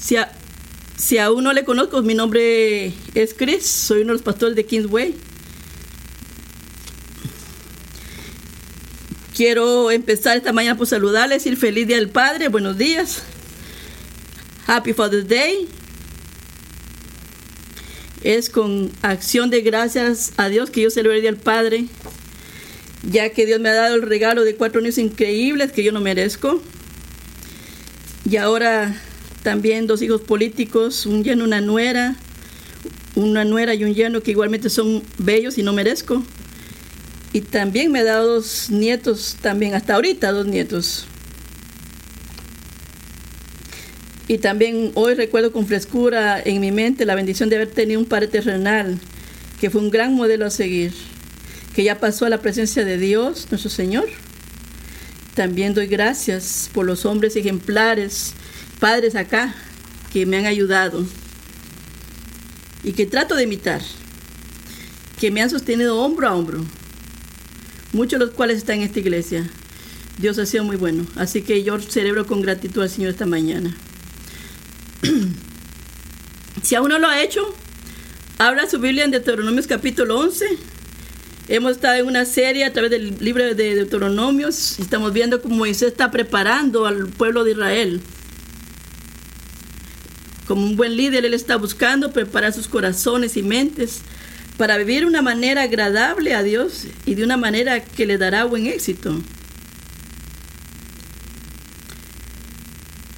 Si, si aún no le conozco, mi nombre es Chris, soy uno de los pastores de Kingsway. Quiero empezar esta mañana por saludarles, decir feliz día del Padre, buenos días. Happy Father's Day. Es con acción de gracias a Dios que yo celebro el Día del Padre, ya que Dios me ha dado el regalo de cuatro niños increíbles que yo no merezco. Y ahora también dos hijos políticos, un lleno, una nuera, una nuera y un lleno que igualmente son bellos y no merezco. Y también me ha dado dos nietos, también hasta ahorita dos nietos. Y también hoy recuerdo con frescura en mi mente la bendición de haber tenido un padre terrenal, que fue un gran modelo a seguir, que ya pasó a la presencia de Dios, nuestro Señor. También doy gracias por los hombres ejemplares, padres acá, que me han ayudado y que trato de imitar, que me han sostenido hombro a hombro, muchos de los cuales están en esta iglesia. Dios ha sido muy bueno, así que yo celebro con gratitud al Señor esta mañana. si aún no lo ha hecho, abra su Biblia en Deuteronomios capítulo 11. Hemos estado en una serie a través del libro de Deuteronomios estamos viendo cómo Moisés está preparando al pueblo de Israel. Como un buen líder, él está buscando preparar sus corazones y mentes para vivir de una manera agradable a Dios y de una manera que le dará buen éxito.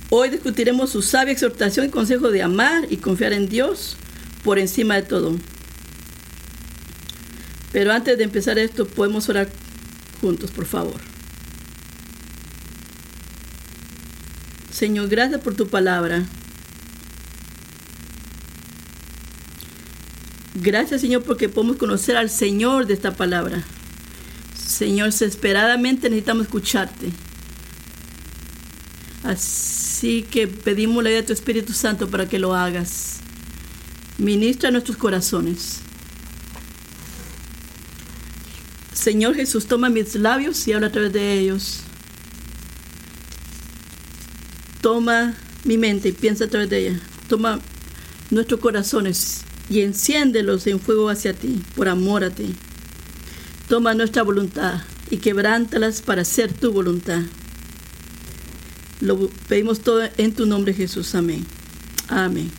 Hoy discutiremos su sabia exhortación y consejo de amar y confiar en Dios por encima de todo. Pero antes de empezar esto, podemos orar juntos, por favor. Señor, gracias por tu palabra. Gracias, Señor, porque podemos conocer al Señor de esta palabra. Señor, desesperadamente necesitamos escucharte. Así que pedimos la ayuda de tu Espíritu Santo para que lo hagas. Ministra nuestros corazones. Señor Jesús, toma mis labios y habla a través de ellos. Toma mi mente y piensa a través de ella. Toma nuestros corazones y enciéndelos en fuego hacia ti, por amor a ti. Toma nuestra voluntad y quebrántalas para hacer tu voluntad. Lo pedimos todo en tu nombre, Jesús. Amén. Amén.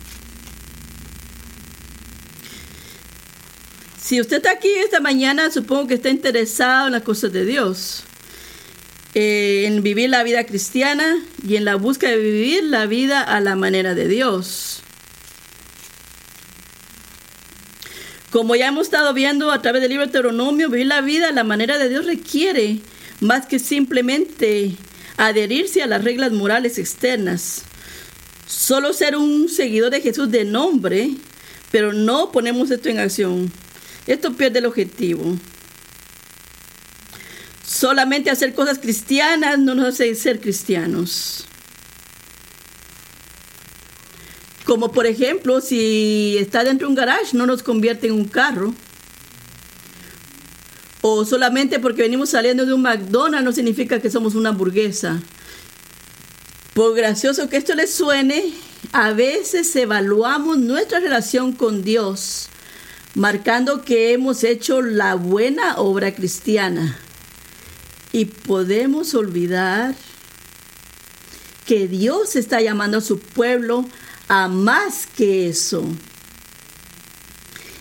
Si usted está aquí esta mañana, supongo que está interesado en las cosas de Dios, eh, en vivir la vida cristiana y en la búsqueda de vivir la vida a la manera de Dios. Como ya hemos estado viendo a través del libro de Deuteronomio, vivir la vida la manera de Dios requiere más que simplemente adherirse a las reglas morales externas. Solo ser un seguidor de Jesús de nombre, pero no ponemos esto en acción. Esto pierde el objetivo. Solamente hacer cosas cristianas no nos hace ser cristianos. Como por ejemplo, si está dentro de un garage, no nos convierte en un carro. O solamente porque venimos saliendo de un McDonald's no significa que somos una hamburguesa. Por gracioso que esto les suene, a veces evaluamos nuestra relación con Dios, marcando que hemos hecho la buena obra cristiana. Y podemos olvidar que Dios está llamando a su pueblo a más que eso.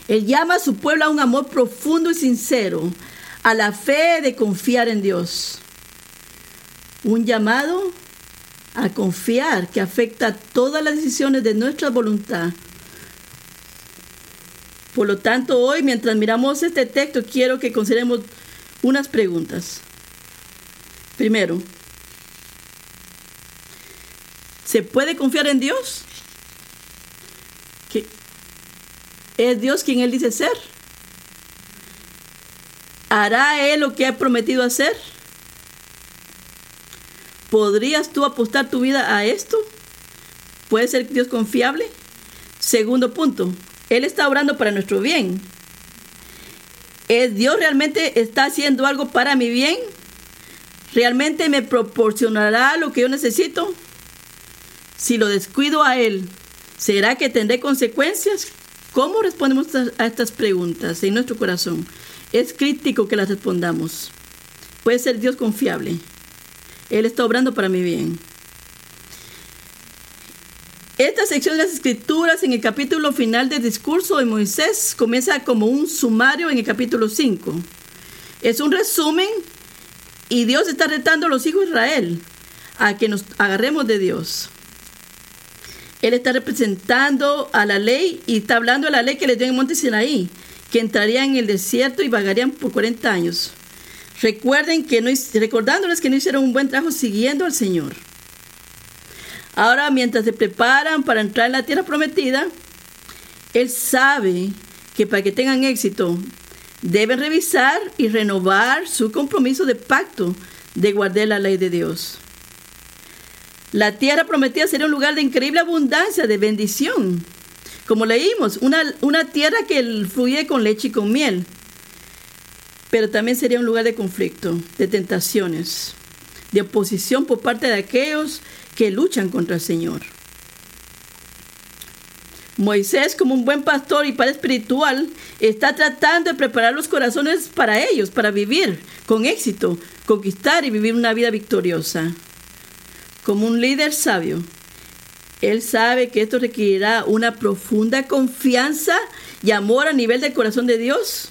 Él llama a su pueblo a un amor profundo y sincero, a la fe de confiar en Dios. Un llamado a confiar que afecta todas las decisiones de nuestra voluntad. Por lo tanto, hoy, mientras miramos este texto, quiero que consideremos unas preguntas. Primero, ¿se puede confiar en Dios? ¿Es Dios quien Él dice ser? ¿Hará Él lo que ha prometido hacer? ¿Podrías tú apostar tu vida a esto? ¿Puede ser Dios confiable? Segundo punto, Él está obrando para nuestro bien. ¿Es Dios realmente está haciendo algo para mi bien? ¿Realmente me proporcionará lo que yo necesito? Si lo descuido a Él, ¿será que tendré consecuencias? ¿Cómo respondemos a estas preguntas en nuestro corazón? Es crítico que las respondamos. Puede ser Dios confiable. Él está obrando para mi bien. Esta sección de las escrituras en el capítulo final del discurso de Moisés comienza como un sumario en el capítulo 5. Es un resumen y Dios está retando a los hijos de Israel a que nos agarremos de Dios. Él está representando a la ley y está hablando de la ley que les dio en Monte Sinaí, que entrarían en el desierto y vagarían por 40 años. Recuerden que no, recordándoles que no hicieron un buen trabajo siguiendo al Señor. Ahora, mientras se preparan para entrar en la tierra prometida, Él sabe que para que tengan éxito, deben revisar y renovar su compromiso de pacto de guardar la ley de Dios. La tierra prometida sería un lugar de increíble abundancia, de bendición. Como leímos, una, una tierra que fluye con leche y con miel. Pero también sería un lugar de conflicto, de tentaciones, de oposición por parte de aquellos que luchan contra el Señor. Moisés, como un buen pastor y padre espiritual, está tratando de preparar los corazones para ellos, para vivir con éxito, conquistar y vivir una vida victoriosa. Como un líder sabio, él sabe que esto requerirá una profunda confianza y amor a nivel del corazón de Dios.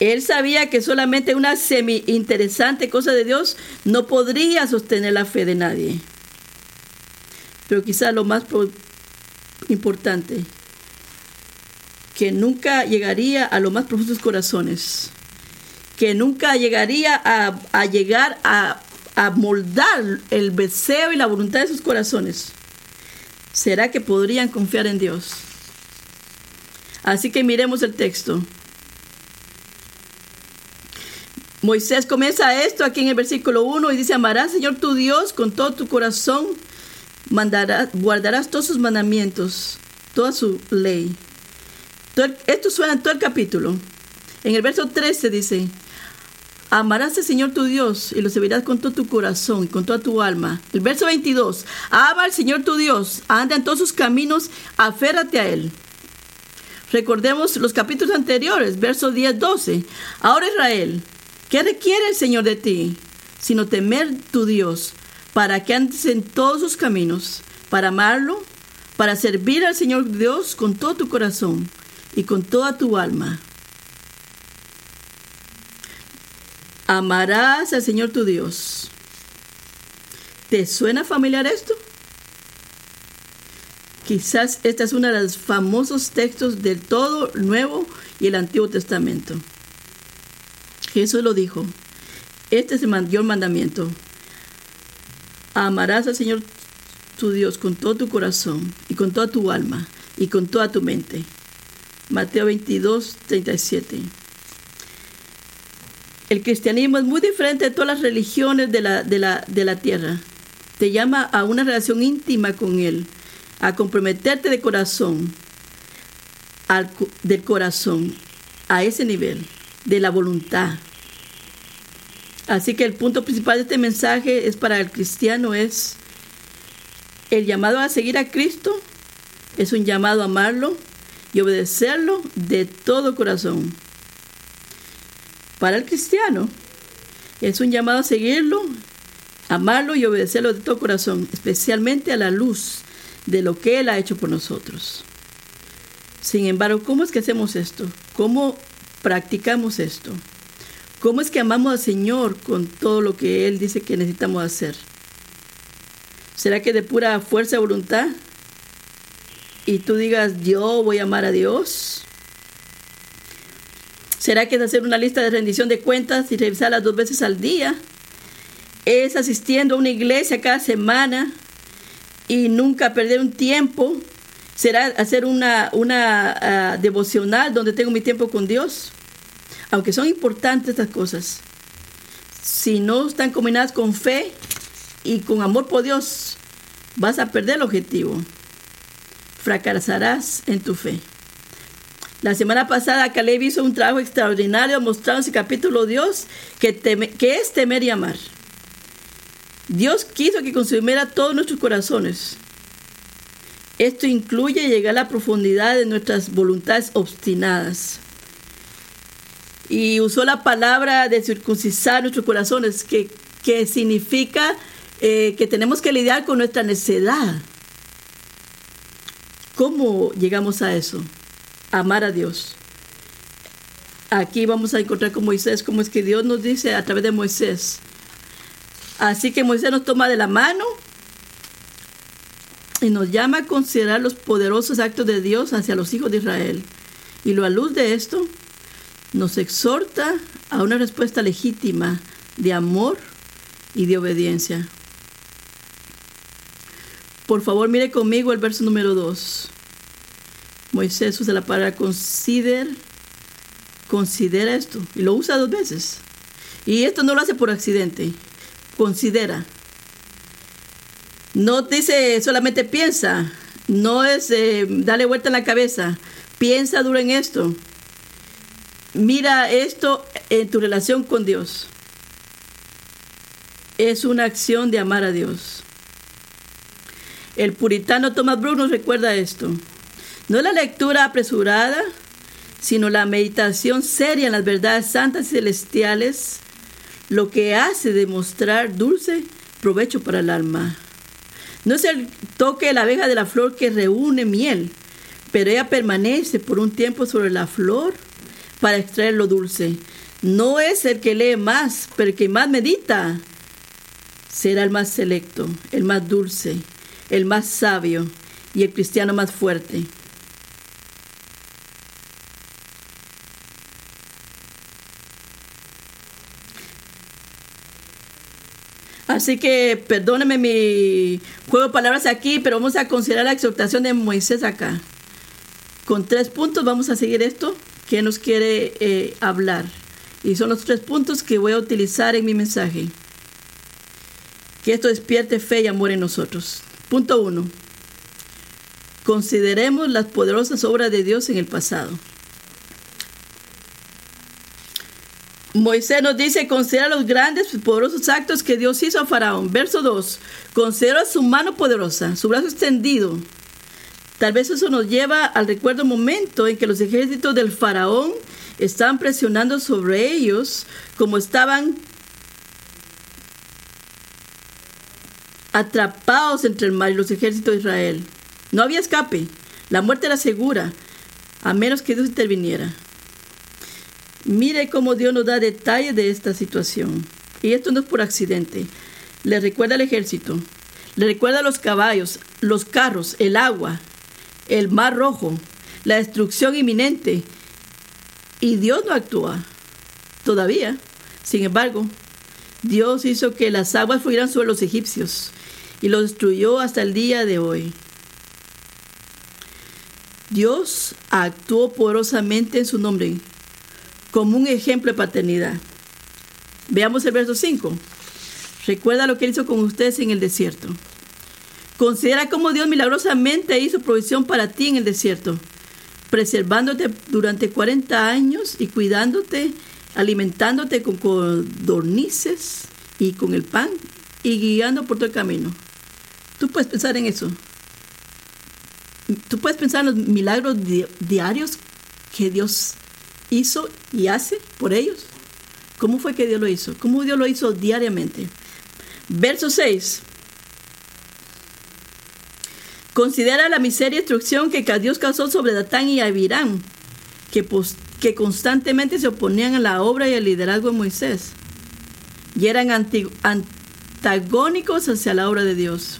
Él sabía que solamente una semi interesante cosa de Dios no podría sostener la fe de nadie. Pero quizás lo más importante, que nunca llegaría a los más profundos corazones, que nunca llegaría a, a llegar a a moldar el deseo y la voluntad de sus corazones, ¿será que podrían confiar en Dios? Así que miremos el texto. Moisés comienza esto aquí en el versículo 1 y dice, amarás Señor tu Dios con todo tu corazón, mandarás, guardarás todos sus mandamientos, toda su ley. Esto suena en todo el capítulo. En el verso 13 dice, Amarás al Señor tu Dios y lo servirás con todo tu corazón y con toda tu alma. El verso 22. Ama al Señor tu Dios, anda en todos sus caminos, aférrate a Él. Recordemos los capítulos anteriores, verso 10, 12. Ahora Israel, ¿qué requiere el Señor de ti? Sino temer tu Dios, para que andes en todos sus caminos, para amarlo, para servir al Señor Dios con todo tu corazón y con toda tu alma. Amarás al Señor tu Dios. ¿Te suena familiar esto? Quizás este es uno de los famosos textos del todo Nuevo y el Antiguo Testamento. Jesús lo dijo. Este es el mayor mandamiento. Amarás al Señor tu Dios con todo tu corazón y con toda tu alma y con toda tu mente. Mateo 22, 37. El cristianismo es muy diferente de todas las religiones de la, de la, tierra. Te llama a una relación íntima con Él, a comprometerte de corazón, al, del corazón, a ese nivel, de la voluntad. Así que el punto principal de este mensaje es para el cristiano es el llamado a seguir a Cristo, es un llamado a amarlo y obedecerlo de todo corazón. Para el cristiano es un llamado a seguirlo, amarlo y obedecerlo de todo corazón, especialmente a la luz de lo que Él ha hecho por nosotros. Sin embargo, ¿cómo es que hacemos esto? ¿Cómo practicamos esto? ¿Cómo es que amamos al Señor con todo lo que Él dice que necesitamos hacer? ¿Será que de pura fuerza de voluntad? Y tú digas, yo voy a amar a Dios. ¿Será que es hacer una lista de rendición de cuentas y revisarlas dos veces al día? ¿Es asistiendo a una iglesia cada semana y nunca perder un tiempo? ¿Será hacer una, una ah, devocional donde tengo mi tiempo con Dios? Aunque son importantes estas cosas. Si no están combinadas con fe y con amor por Dios, vas a perder el objetivo. Fracasarás en tu fe. La semana pasada Caleb hizo un trabajo extraordinario mostrando en capítulo Dios que, que es temer y amar. Dios quiso que consumiera todos nuestros corazones. Esto incluye llegar a la profundidad de nuestras voluntades obstinadas. Y usó la palabra de circuncisar nuestros corazones, que, que significa eh, que tenemos que lidiar con nuestra necedad. ¿Cómo llegamos a eso? Amar a Dios. Aquí vamos a encontrar con Moisés cómo es que Dios nos dice a través de Moisés. Así que Moisés nos toma de la mano y nos llama a considerar los poderosos actos de Dios hacia los hijos de Israel. Y lo a luz de esto, nos exhorta a una respuesta legítima de amor y de obediencia. Por favor, mire conmigo el verso número 2. Moisés usa la palabra consider, considera esto, y lo usa dos veces. Y esto no lo hace por accidente, considera. No dice solamente piensa, no es eh, darle vuelta en la cabeza, piensa duro en esto. Mira esto en tu relación con Dios. Es una acción de amar a Dios. El puritano Thomas Brooks nos recuerda esto. No la lectura apresurada, sino la meditación seria en las verdades santas y celestiales, lo que hace demostrar dulce provecho para el alma. No es el toque de la abeja de la flor que reúne miel, pero ella permanece por un tiempo sobre la flor para extraer lo dulce. No es el que lee más, pero el que más medita será el más selecto, el más dulce, el más sabio y el cristiano más fuerte. Así que perdóneme mi juego de palabras aquí, pero vamos a considerar la exhortación de Moisés acá. Con tres puntos vamos a seguir esto que nos quiere eh, hablar. Y son los tres puntos que voy a utilizar en mi mensaje. Que esto despierte fe y amor en nosotros. Punto uno. Consideremos las poderosas obras de Dios en el pasado. Moisés nos dice, considera los grandes y poderosos actos que Dios hizo a Faraón. Verso 2, considera su mano poderosa, su brazo extendido. Tal vez eso nos lleva al recuerdo momento en que los ejércitos del Faraón estaban presionando sobre ellos como estaban atrapados entre el mar y los ejércitos de Israel. No había escape. La muerte era segura, a menos que Dios interviniera. Mire cómo Dios nos da detalles de esta situación. Y esto no es por accidente. Le recuerda al ejército, le recuerda a los caballos, los carros, el agua, el mar rojo, la destrucción inminente. Y Dios no actúa todavía. Sin embargo, Dios hizo que las aguas fueran sobre los egipcios y lo destruyó hasta el día de hoy. Dios actuó poderosamente en su nombre como un ejemplo de paternidad. Veamos el verso 5. Recuerda lo que hizo con ustedes en el desierto. Considera cómo Dios milagrosamente hizo provisión para ti en el desierto, preservándote durante 40 años y cuidándote, alimentándote con codornices y con el pan y guiando por todo el camino. Tú puedes pensar en eso. Tú puedes pensar en los milagros diarios que Dios hizo y hace por ellos. ¿Cómo fue que Dios lo hizo? ¿Cómo Dios lo hizo diariamente? Verso 6. Considera la miseria y destrucción que Dios causó sobre Datán y Abirán, que, constantemente se oponían a la obra y al liderazgo de Moisés y eran antagónicos hacia la obra de Dios.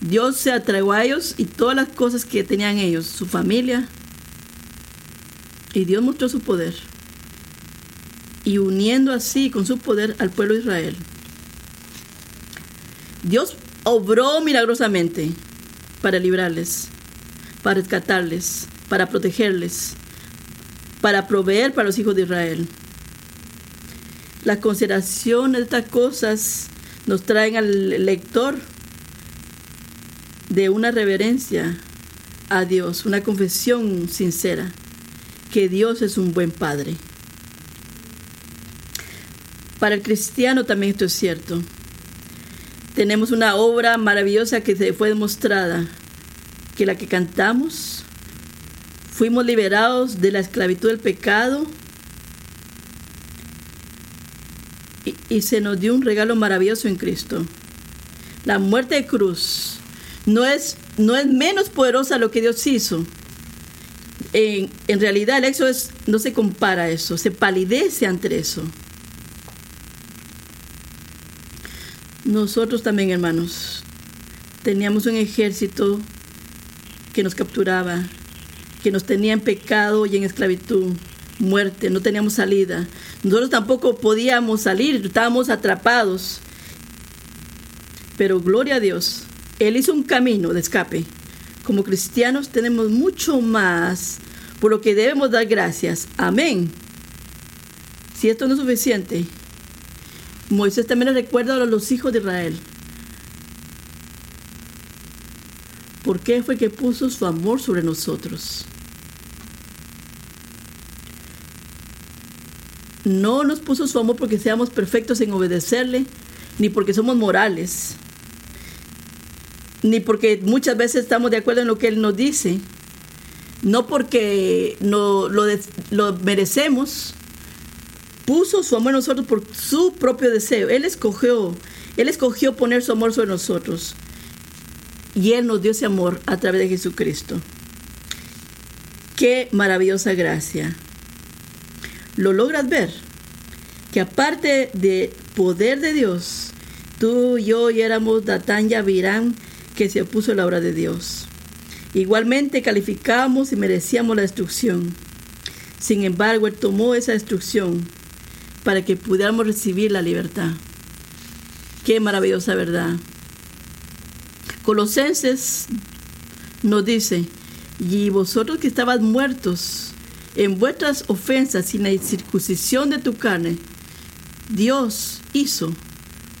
Dios se atrajo a ellos y todas las cosas que tenían ellos, su familia. Y Dios mostró su poder. Y uniendo así con su poder al pueblo de Israel. Dios obró milagrosamente para librarles, para rescatarles, para protegerles, para proveer para los hijos de Israel. La consideración de estas cosas nos traen al lector de una reverencia a Dios, una confesión sincera, que Dios es un buen Padre. Para el cristiano también esto es cierto. tenemos una obra maravillosa que se fue demostrada, que la que cantamos, fuimos liberados de la esclavitud del pecado y, y se nos dio un regalo maravilloso en Cristo. La muerte de cruz no es, no es menos poderosa lo que Dios hizo. En, realidad el éxodo es, no se compara a eso, se palidece ante eso. Nosotros también, hermanos, teníamos un ejército que nos capturaba, que nos tenía en pecado y en esclavitud, muerte, no teníamos salida. Nosotros tampoco podíamos salir, estábamos atrapados. Pero gloria a Dios, Él hizo un camino de escape. Como cristianos tenemos mucho más por lo que debemos dar gracias. Amén. Si esto no es suficiente, Moisés también le recuerda a los hijos de Israel. ¿Por qué fue que puso su amor sobre nosotros? No nos puso su amor porque seamos perfectos en obedecerle, ni porque somos morales, ni porque muchas veces estamos de acuerdo en lo que Él nos dice, no porque no, lo, lo merecemos, puso su amor en nosotros por su propio deseo. Él escogió, Él escogió poner su amor sobre nosotros. Y Él nos dio ese amor a través de Jesucristo. Qué maravillosa gracia. ¿Lo logras ver? Que aparte de poder de Dios, tú y yo y éramos Datán y Abirán que se opuso a la obra de Dios. Igualmente calificamos y merecíamos la destrucción. Sin embargo, Él tomó esa destrucción para que pudiéramos recibir la libertad. Qué maravillosa verdad. Colosenses nos dice, y vosotros que estabas muertos en vuestras ofensas sin la circuncisión de tu carne, Dios hizo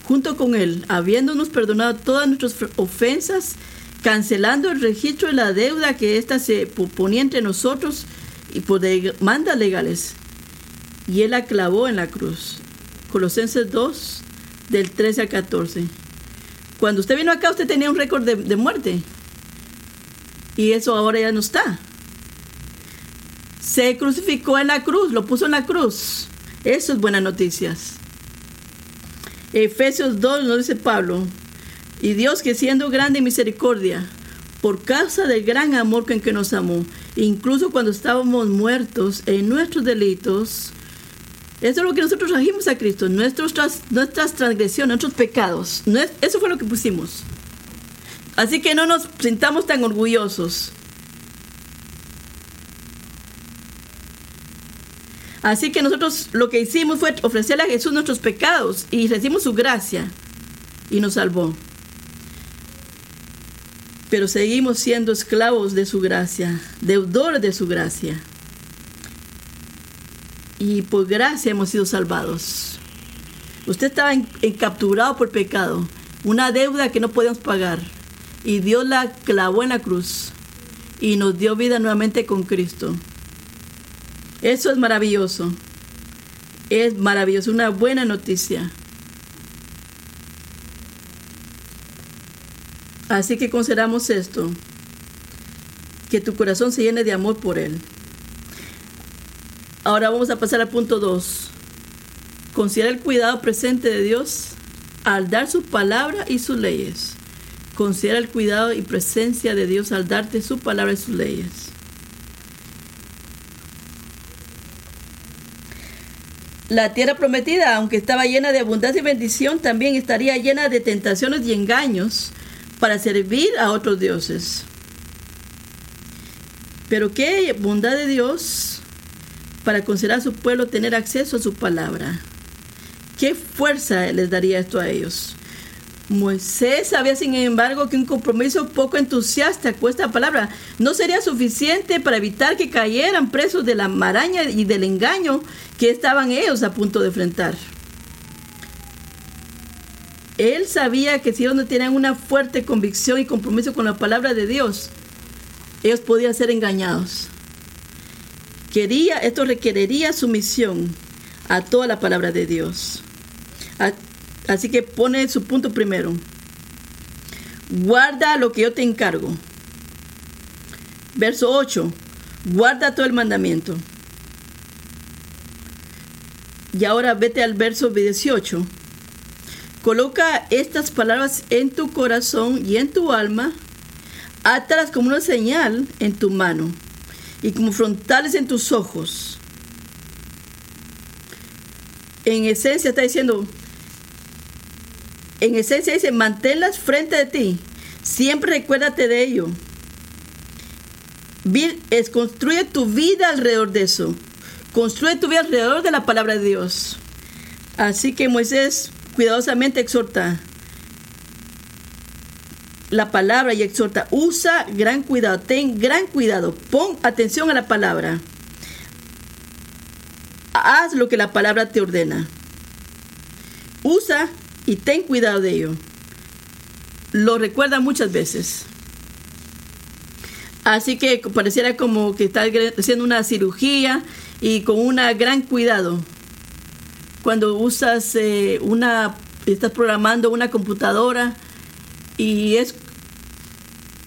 junto con Él, habiéndonos perdonado todas nuestras ofensas, cancelando el registro de la deuda que ésta se ponía entre nosotros y por demandas legales. Y Él la clavó en la cruz. Colosenses 2, del 13 al 14. Cuando usted vino acá, usted tenía un récord de, de muerte. Y eso ahora ya no está. Se crucificó en la cruz, lo puso en la cruz. Eso es buenas noticias. Efesios 2 nos dice Pablo, y Dios que siendo grande en misericordia, por causa del gran amor con que nos amó, incluso cuando estábamos muertos en nuestros delitos, eso es lo que nosotros trajimos a Cristo, nuestros, nuestras transgresiones, nuestros pecados. Eso fue lo que pusimos. Así que no nos sintamos tan orgullosos. Así que nosotros lo que hicimos fue ofrecerle a Jesús nuestros pecados y recibimos su gracia y nos salvó. Pero seguimos siendo esclavos de su gracia, deudores de su gracia. Y por gracia hemos sido salvados. Usted estaba encapturado por pecado, una deuda que no podíamos pagar. Y Dios la clavó en la cruz y nos dio vida nuevamente con Cristo. Eso es maravilloso. Es maravilloso, una buena noticia. Así que consideramos esto, que tu corazón se llene de amor por Él. Ahora vamos a pasar al punto 2. Considera el cuidado presente de Dios al dar su palabra y sus leyes. Considera el cuidado y presencia de Dios al darte su palabra y sus leyes. La tierra prometida, aunque estaba llena de abundancia y bendición, también estaría llena de tentaciones y engaños para servir a otros dioses. Pero qué bondad de Dios para considerar a su pueblo tener acceso a su palabra. ¿Qué fuerza les daría esto a ellos? Moisés sabía, sin embargo, que un compromiso poco entusiasta con esta palabra no sería suficiente para evitar que cayeran presos de la maraña y del engaño que estaban ellos a punto de enfrentar. Él sabía que si ellos no tenían una fuerte convicción y compromiso con la palabra de Dios, ellos podían ser engañados. Quería, esto requeriría sumisión a toda la palabra de Dios. Así que pone su punto primero. guarda lo que yo te encargo. Verso 8, guarda todo el mandamiento. Y ahora vete al verso 18. Coloca estas palabras en tu corazón y en tu alma, átalas como una señal en tu mano y como frontales en tus ojos. En esencia está diciendo, en esencia dice, manténlas frente de ti, siempre recuérdate de ello. Es, construye tu vida alrededor de eso. Construye tu vida alrededor de la palabra de Dios. Así que Moisés cuidadosamente exhorta la palabra y exhorta, usa gran cuidado, ten gran cuidado, pon atención a la palabra. Haz lo que la palabra te ordena. Usa y ten cuidado de ello. Lo recuerda muchas veces. Así que pareciera como que está haciendo una cirugía y con un gran cuidado. Cuando usas eh, una, estás programando una computadora y es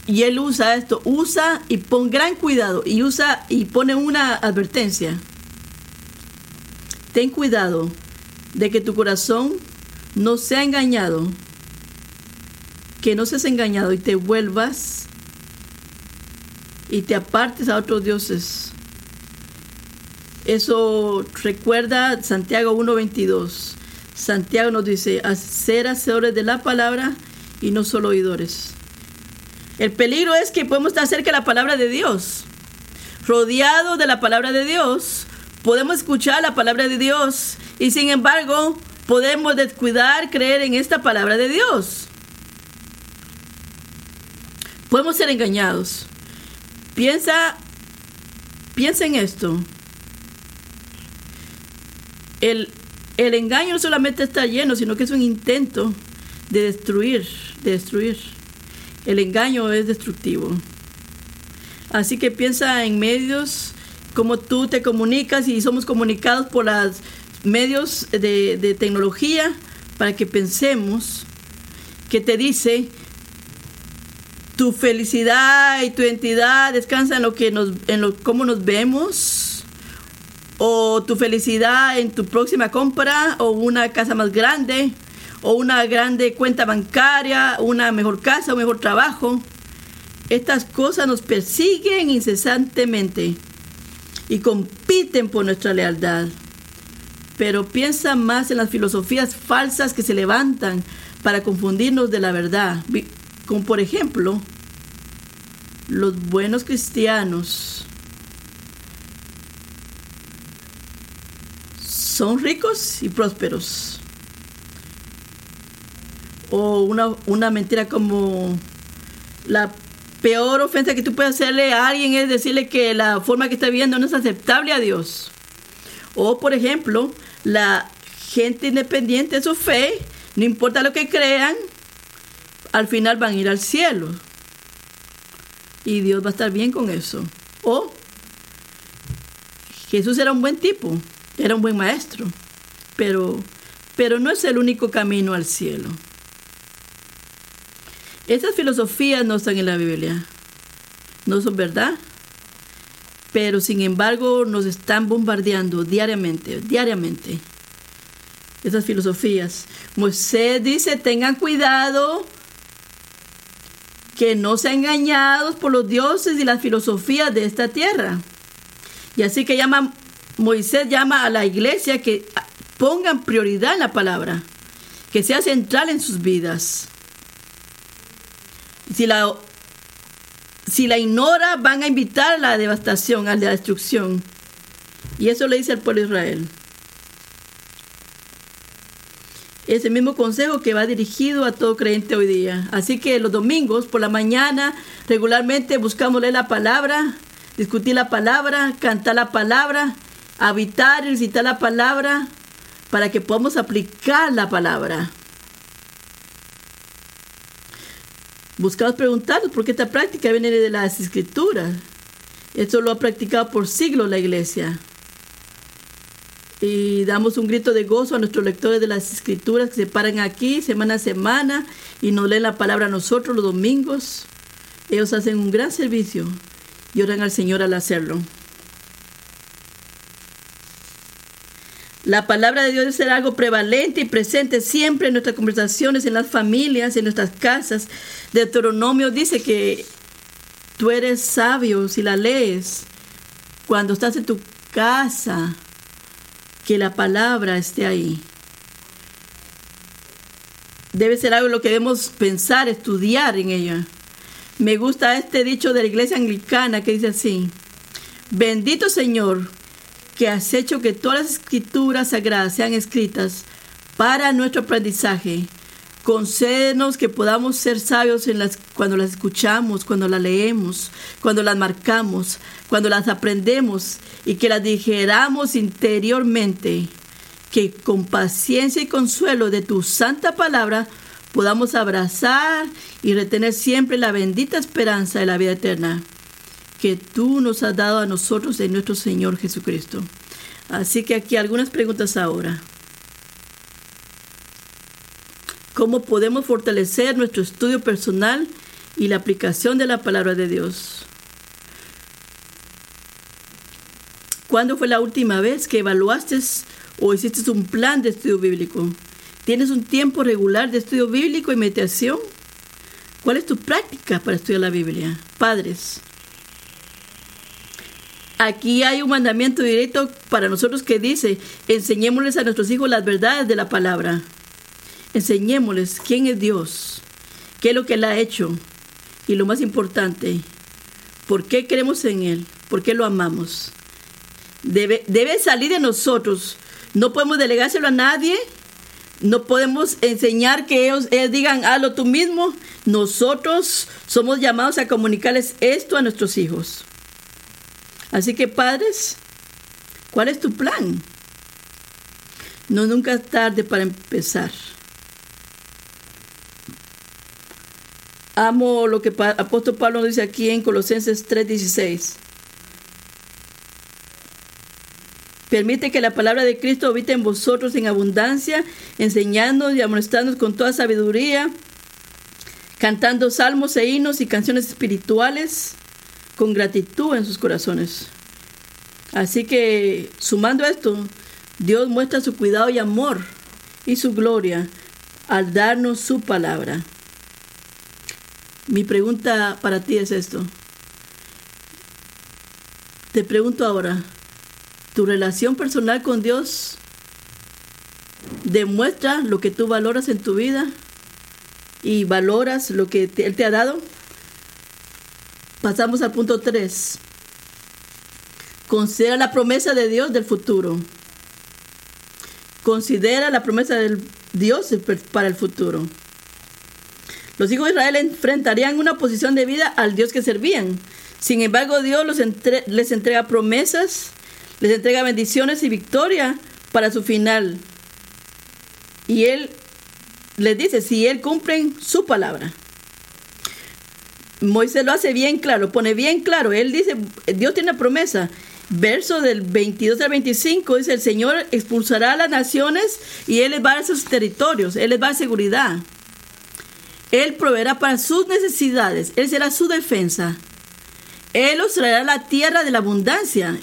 y él usa esto, usa y pon gran cuidado y usa y pone una advertencia. Ten cuidado de que tu corazón no sea engañado, que no seas engañado y te vuelvas y te apartes a otros dioses. Eso recuerda Santiago 1.22. Santiago nos dice, ser hacedores de la palabra y no solo oidores. El peligro es que podemos estar cerca de la palabra de Dios, rodeados de la palabra de Dios. Podemos escuchar la palabra de Dios y sin embargo podemos descuidar creer en esta palabra de Dios. Podemos ser engañados. Piensa, piensa en esto. El, el engaño no solamente está lleno, sino que es un intento de destruir, de destruir. El engaño es destructivo. Así que piensa en medios, como tú te comunicas y somos comunicados por los medios de, tecnología para que pensemos que te dice tu felicidad y tu identidad descansa en lo que nos en lo cómo nos vemos o tu felicidad en tu próxima compra o una casa más grande o una grande cuenta bancaria, una mejor casa, un mejor trabajo. Estas cosas nos persiguen incesantemente y compiten por nuestra lealtad. Pero piensa más en las filosofías falsas que se levantan para confundirnos de la verdad. Como por ejemplo, los buenos cristianos son ricos y prósperos o una, una mentira como la peor ofensa que tú puedes hacerle a alguien es decirle que la forma que está viviendo no es aceptable a Dios. O, por ejemplo, la gente independiente de su fe, no importa lo que crean, al final van a ir al cielo. Y Dios va a estar bien con eso. O Jesús era un buen tipo, era un buen maestro, pero, pero no es el único camino al cielo. Esas filosofías no están en la Biblia, no son verdad, pero sin embargo nos están bombardeando diariamente, diariamente. Esas filosofías. Moisés dice, tengan cuidado que no sean engañados por los dioses y las filosofías de esta tierra. Y así que llama, Moisés llama a la iglesia que pongan prioridad en la palabra, que sea central en sus vidas. Si la, si la ignora, van a invitar a la devastación, a la destrucción. Y eso le dice al pueblo de Israel. Es el mismo consejo que va dirigido a todo creyente hoy día. Así que los domingos por la mañana regularmente buscamos leer la palabra, discutir la palabra, cantar la palabra, habitar y recitar la palabra para que podamos aplicar la palabra. Buscamos preguntarnos por qué esta práctica viene de las escrituras. Esto lo ha practicado por siglos la iglesia. Y damos un grito de gozo a nuestros lectores de las escrituras que se paran aquí semana a semana y nos leen la palabra a nosotros los domingos. Ellos hacen un gran servicio y oran al Señor al hacerlo. La palabra de Dios debe ser algo prevalente y presente siempre en nuestras conversaciones, en las familias, en nuestras casas. Deuteronomio dice que tú eres sabio si la lees cuando estás en tu casa, que la palabra esté ahí. Debe ser algo en lo que debemos pensar, estudiar en ella. Me gusta este dicho de la iglesia anglicana que dice así, bendito Señor, que has hecho que todas las escrituras sagradas sean escritas para nuestro aprendizaje. Concédenos que podamos ser sabios en las, cuando las escuchamos, cuando las leemos, cuando las marcamos, cuando las aprendemos y que las digeramos interiormente. Que con paciencia y consuelo de tu santa palabra podamos abrazar y retener siempre la bendita esperanza de la vida eterna que tú nos has dado a nosotros en nuestro Señor Jesucristo. Así que aquí algunas preguntas ahora. ¿Cómo podemos fortalecer nuestro estudio personal y la aplicación de la palabra de Dios? ¿Cuándo fue la última vez que evaluaste o hiciste un plan de estudio bíblico? ¿Tienes un tiempo regular de estudio bíblico y meditación? ¿Cuál es tu práctica para estudiar la Biblia? Padres, Aquí hay un mandamiento directo para nosotros que dice, enseñémosles a nuestros hijos las verdades de la palabra. Enseñémosles quién es Dios, qué es lo que Él ha hecho y lo más importante, por qué creemos en Él, por qué lo amamos. Debe, debe salir de nosotros. No podemos delegárselo a nadie. No podemos enseñar que ellos, ellos digan, hazlo tú mismo. Nosotros somos llamados a comunicarles esto a nuestros hijos. Así que padres, ¿cuál es tu plan? No nunca es tarde para empezar. Amo lo que apóstol Pablo dice aquí en Colosenses 3:16. Permite que la palabra de Cristo habite en vosotros en abundancia, enseñándonos y amonestándonos con toda sabiduría, cantando salmos e himnos y canciones espirituales con gratitud en sus corazones. Así que, sumando esto, Dios muestra su cuidado y amor y su gloria al darnos su palabra. Mi pregunta para ti es esto. Te pregunto ahora, ¿tu relación personal con Dios demuestra lo que tú valoras en tu vida y valoras lo que Él te ha dado? Pasamos al punto 3. Considera la promesa de Dios del futuro. Considera la promesa de Dios para el futuro. Los hijos de Israel enfrentarían una posición de vida al Dios que servían. Sin embargo, Dios les entrega promesas, les entrega bendiciones y victoria para su final. Y Él les dice, si Él cumple su palabra. Moisés lo hace bien claro, pone bien claro. Él dice, Dios tiene promesa. Verso del 22 al 25 dice, el Señor expulsará a las naciones y Él les va a sus territorios, Él les va a seguridad. Él proveerá para sus necesidades, Él será su defensa. Él os traerá la tierra de la abundancia.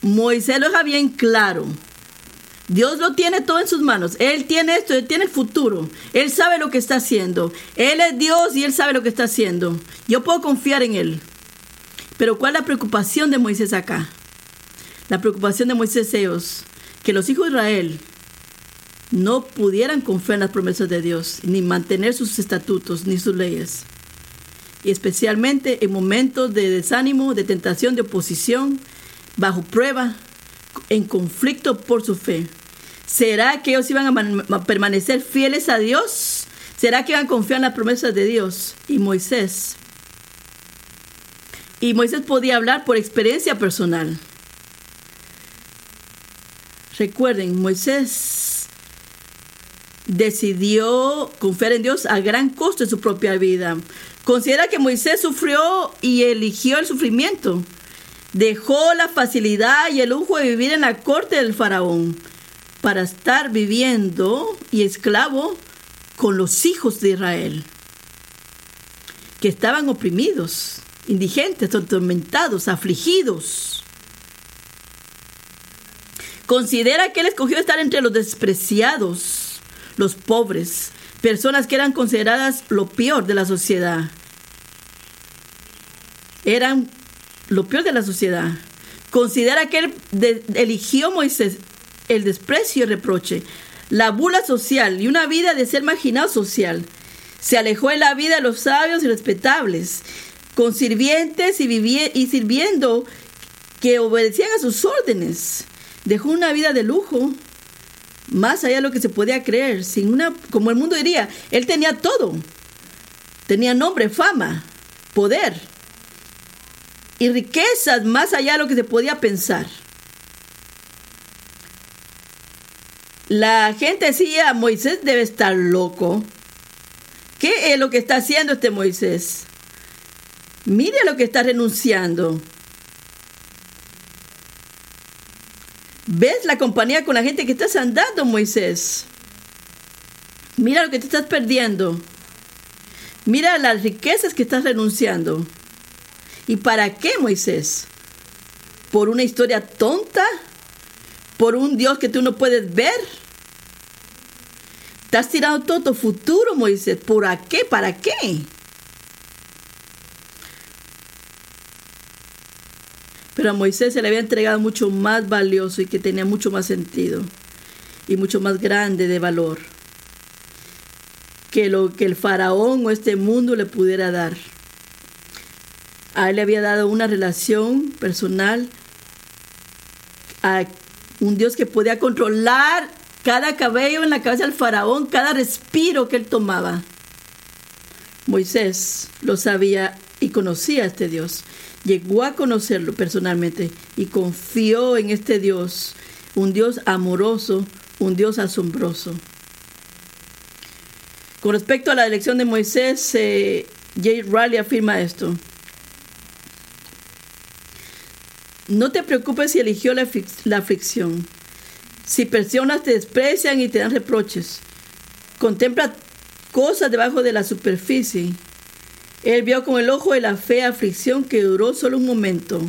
Moisés lo deja bien claro. Dios lo tiene todo en sus manos. Él tiene esto, Él tiene el futuro. Él sabe lo que está haciendo. Él es Dios y Él sabe lo que está haciendo. Yo puedo confiar en Él. Pero ¿cuál es la preocupación de Moisés acá? La preocupación de Moisés es que los hijos de Israel no pudieran confiar en las promesas de Dios, ni mantener sus estatutos, ni sus leyes. Y especialmente en momentos de desánimo, de tentación, de oposición, bajo prueba, en conflicto por su fe. ¿Será que ellos iban a, permanecer fieles a Dios? ¿Será que iban a confiar en las promesas de Dios? Y Moisés. Y Moisés podía hablar por experiencia personal. Recuerden, Moisés decidió confiar en Dios a gran costo de su propia vida. Considera que Moisés sufrió y eligió el sufrimiento. Dejó la facilidad y el lujo de vivir en la corte del faraón para estar viviendo y esclavo con los hijos de Israel, que estaban oprimidos, indigentes, atormentados, afligidos. Considera que él escogió estar entre los despreciados, los pobres, personas que eran consideradas lo peor de la sociedad. Eran lo peor de la sociedad. Considera que él eligió Moisés el desprecio y reproche, la bula social y una vida de ser marginado social. Se alejó de la vida de los sabios y respetables, con sirvientes y, y sirviendo que obedecían a sus órdenes. Dejó una vida de lujo, más allá de lo que se podía creer, sin una, como el mundo diría, él tenía todo. Tenía nombre, fama, poder y riquezas más allá de lo que se podía pensar. La gente decía, Moisés debe estar loco. ¿Qué es lo que está haciendo este Moisés? Mire lo que está renunciando. ¿Ves la compañía con la gente que estás andando, Moisés? Mira lo que te estás perdiendo. Mira las riquezas que estás renunciando. ¿Y para qué, Moisés? ¿Por una historia tonta? ¿Por un Dios que tú no puedes ver? Te has tirado todo tu futuro, Moisés. ¿Por qué? ¿Para qué? Pero a Moisés se le había entregado mucho más valioso y que tenía mucho más sentido y mucho más grande de valor que lo que el faraón o este mundo le pudiera dar. A él le había dado una relación personal a un Dios que podía controlar cada cabello en la cabeza del faraón, cada respiro que él tomaba. Moisés lo sabía y conocía a este Dios. Llegó a conocerlo personalmente y confió en este Dios, un Dios amoroso, un Dios asombroso. Con respecto a la elección de Moisés, eh, Jay Riley afirma esto. No te preocupes si eligió la, la aflicción. Si personas te desprecian y te dan reproches, contempla cosas debajo de la superficie. Él vio con el ojo de la fe aflicción que duró solo un momento,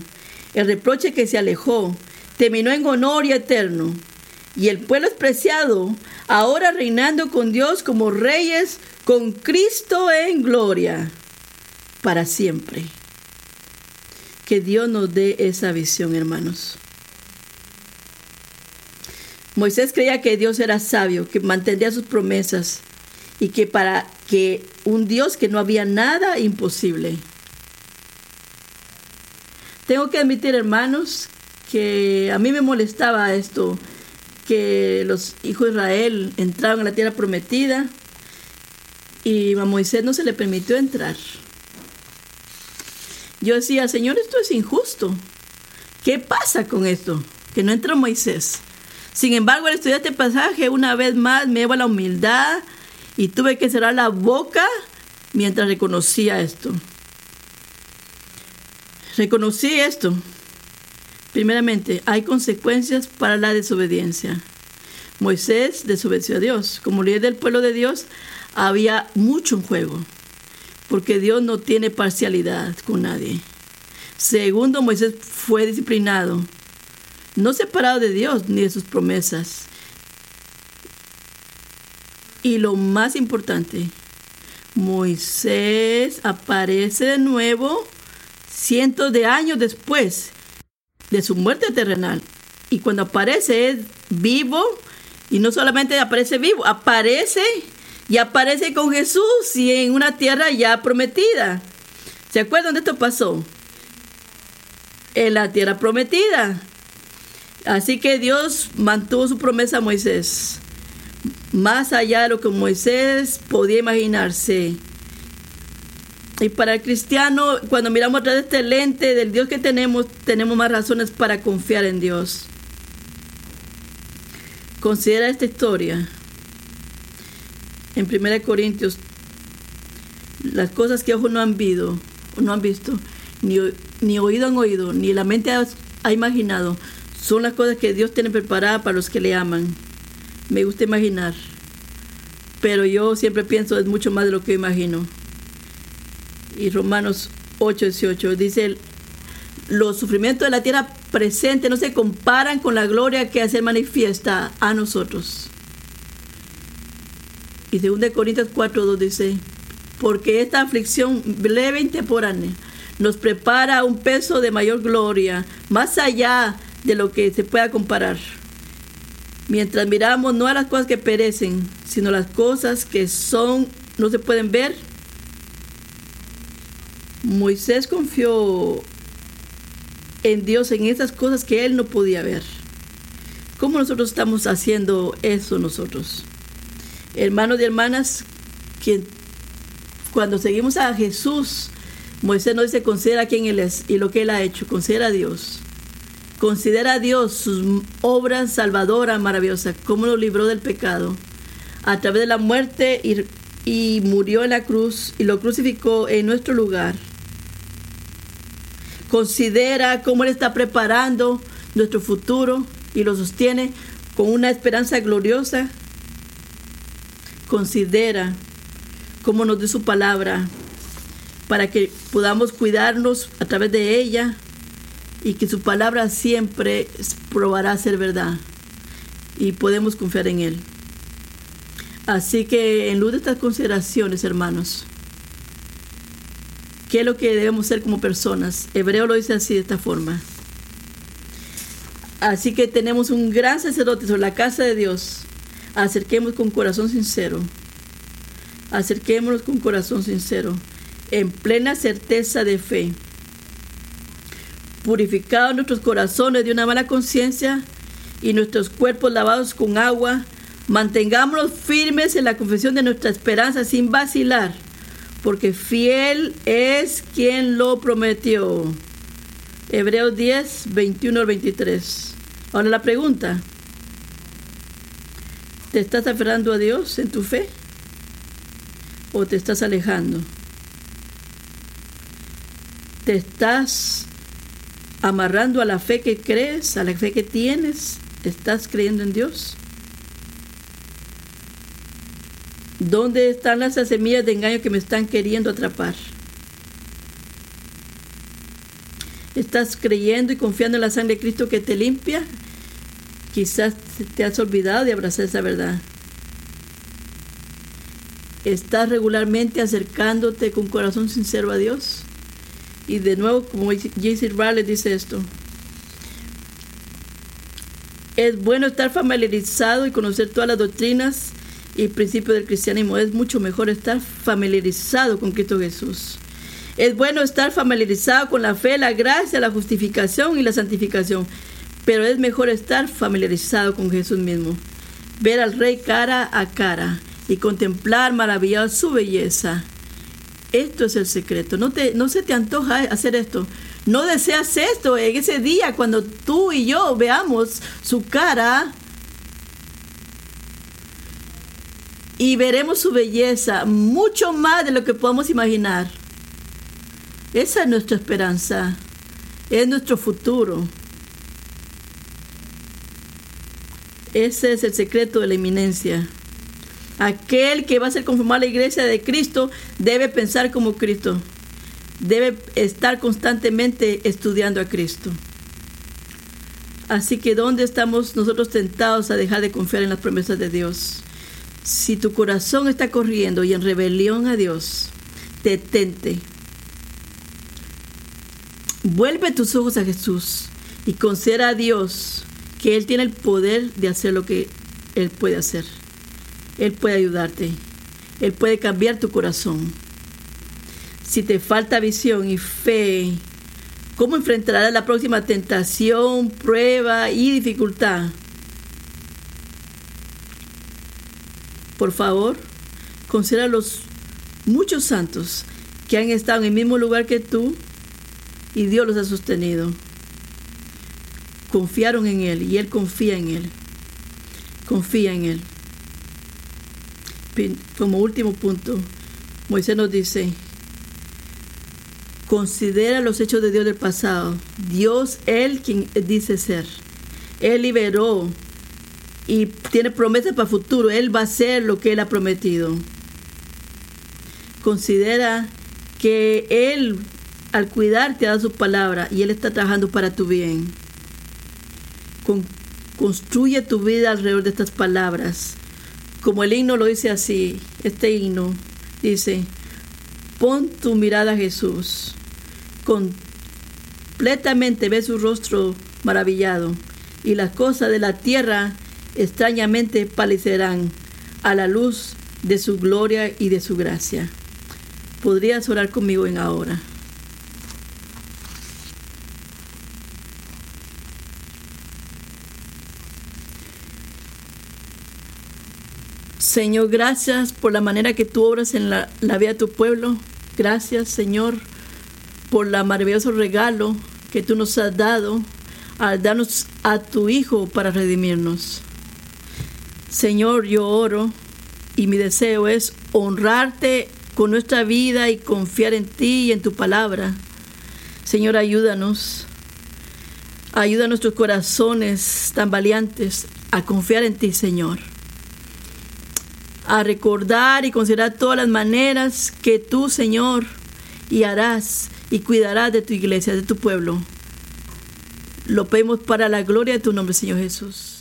el reproche que se alejó, terminó en honor y eterno. Y el pueblo despreciado, ahora reinando con Dios como reyes, con Cristo en gloria, para siempre. Que Dios nos dé esa visión, hermanos. Moisés creía que Dios era sabio, que mantendría sus promesas y que para que un Dios que no había nada imposible. Tengo que admitir, hermanos, que a mí me molestaba esto, que los hijos de Israel entraron a la tierra prometida y a Moisés no se le permitió entrar. Yo decía, Señor, esto es injusto. ¿Qué pasa con esto? Que no entra Moisés. Sin embargo, al estudiar este pasaje, una vez más me lleva a la humildad y tuve que cerrar la boca mientras reconocía esto. Reconocí esto. Primeramente, hay consecuencias para la desobediencia. Moisés desobedeció a Dios. Como líder del pueblo de Dios, había mucho en juego porque Dios no tiene parcialidad con nadie. Segundo, Moisés fue disciplinado, no separado de Dios ni de sus promesas. Y lo más importante, Moisés aparece de nuevo cientos de años después de su muerte terrenal. Y cuando aparece es vivo, y no solamente aparece vivo, aparece y aparece con Jesús y en una tierra ya prometida. ¿Se acuerdan de esto pasó? En la tierra prometida. Así que Dios mantuvo su promesa a Moisés. Más allá de lo que Moisés podía imaginarse. Y para el cristiano, cuando miramos a de este lente del Dios que tenemos, tenemos más razones para confiar en Dios. Considera esta historia en 1 Corintios las cosas que ojos no han visto, no han visto, ni, oído han oído, ni la mente ha, ha imaginado, son las cosas que Dios tiene preparadas para los que le aman. Me gusta imaginar, pero yo siempre pienso es mucho más de lo que imagino. Y Romanos 8, 18 dice, los sufrimientos de la tierra presente no se comparan con la gloria que hace manifiesta a nosotros. Y 2 Corintios 4, 2 dice, porque esta aflicción breve y temporánea nos prepara un peso de mayor gloria, más allá de lo que se pueda comparar. Mientras miramos no a las cosas que perecen, sino las cosas que son, no se pueden ver. Moisés confió en Dios en esas cosas que él no podía ver. ¿Cómo nosotros estamos haciendo eso nosotros? Hermanos y hermanas, cuando seguimos a Jesús, Moisés nos dice, considera quién Él es y lo que Él ha hecho, considera a Dios. Considera a Dios sus obras salvadoras maravillosas, cómo lo libró del pecado a través de la muerte y, y murió en la cruz y lo crucificó en nuestro lugar. Considera cómo Él está preparando nuestro futuro y lo sostiene con una esperanza gloriosa. Considera cómo nos dio su palabra para que podamos cuidarnos a través de ella y que su palabra siempre probará ser verdad y podemos confiar en él. Así que en luz de estas consideraciones, hermanos, ¿qué es lo que debemos ser como personas? Hebreo lo dice así de esta forma. Así que tenemos un gran sacerdote sobre la casa de Dios. Acerquemos con corazón sincero. Acerquémonos con corazón sincero en plena certeza de fe. Purificados nuestros corazones de una mala conciencia y nuestros cuerpos lavados con agua, mantengámonos firmes en la confesión de nuestra esperanza sin vacilar, porque fiel es quien lo prometió. Hebreos 10, 21 al 23. Ahora la pregunta, ¿te estás aferrando a Dios en tu fe? ¿O te estás alejando? te estás amarrando a la fe que crees, a la fe que tienes, estás creyendo en Dios. ¿Dónde están las semillas de engaño que me están queriendo atrapar? ¿Estás creyendo y confiando en la sangre de Cristo que te limpia? Quizás te has olvidado de abrazar esa verdad. ¿Estás regularmente acercándote con corazón sincero a Dios? Y de nuevo, como J.C. Raleigh dice esto, es bueno estar familiarizado y conocer todas las doctrinas y principios del cristianismo. Es mucho mejor estar familiarizado con Cristo Jesús. Es bueno estar familiarizado con la fe, la gracia, la justificación y la santificación. Pero es mejor estar familiarizado con Jesús mismo. Ver al Rey cara a cara y contemplar maravillado su belleza esto es el secreto. No, te, no se te antoja hacer esto. No deseas esto en ese día cuando tú y yo veamos su cara y veremos su belleza mucho más de lo que podemos imaginar. Esa es nuestra esperanza. Es nuestro futuro. Ese es el secreto de la eminencia. Aquel que va a ser conformado a la iglesia de Cristo debe pensar como Cristo. Debe estar constantemente estudiando a Cristo. Así que ¿dónde estamos nosotros tentados a dejar de confiar en las promesas de Dios? Si tu corazón está corriendo y en rebelión a Dios, detente. Vuelve tus ojos a Jesús y considera a Dios que Él tiene el poder de hacer lo que Él puede hacer. Él puede ayudarte. Él puede cambiar tu corazón. Si te falta visión y fe, ¿cómo enfrentarás la próxima tentación, prueba y dificultad? Por favor, considera los muchos santos que han estado en el mismo lugar que tú y Dios los ha sostenido. Confiaron en Él y Él confía en Él. Confía en Él como último punto, Moisés nos dice, Considera los hechos de Dios del pasado. Dios, Él quien dice ser. Él liberó y tiene promesas para el futuro. Él va a hacer lo que Él ha prometido. Considera que Él, al cuidarte, ha dado su palabra y Él está trabajando para tu bien. Con- construye tu vida alrededor de estas palabras. Como el himno lo dice así, este himno dice, pon tu mirada a Jesús. Completamente ve su rostro maravillado y las cosas de la tierra extrañamente palicerán a la luz de su gloria y de su gracia. ¿Podrías orar conmigo en ahora? Señor, gracias por la manera que tú obras en la, vida de tu pueblo. Gracias, Señor, por el maravilloso regalo que tú nos has dado al darnos a tu Hijo para redimirnos. Señor, yo oro y mi deseo es honrarte con nuestra vida y confiar en ti y en tu palabra. Señor, ayúdanos. Ayuda a nuestros corazones tan valientes a confiar en ti, Señor a recordar y considerar todas las maneras que tú, Señor, y harás y cuidarás de tu iglesia, de tu pueblo. Lo pedimos para la gloria de tu nombre, Señor Jesús.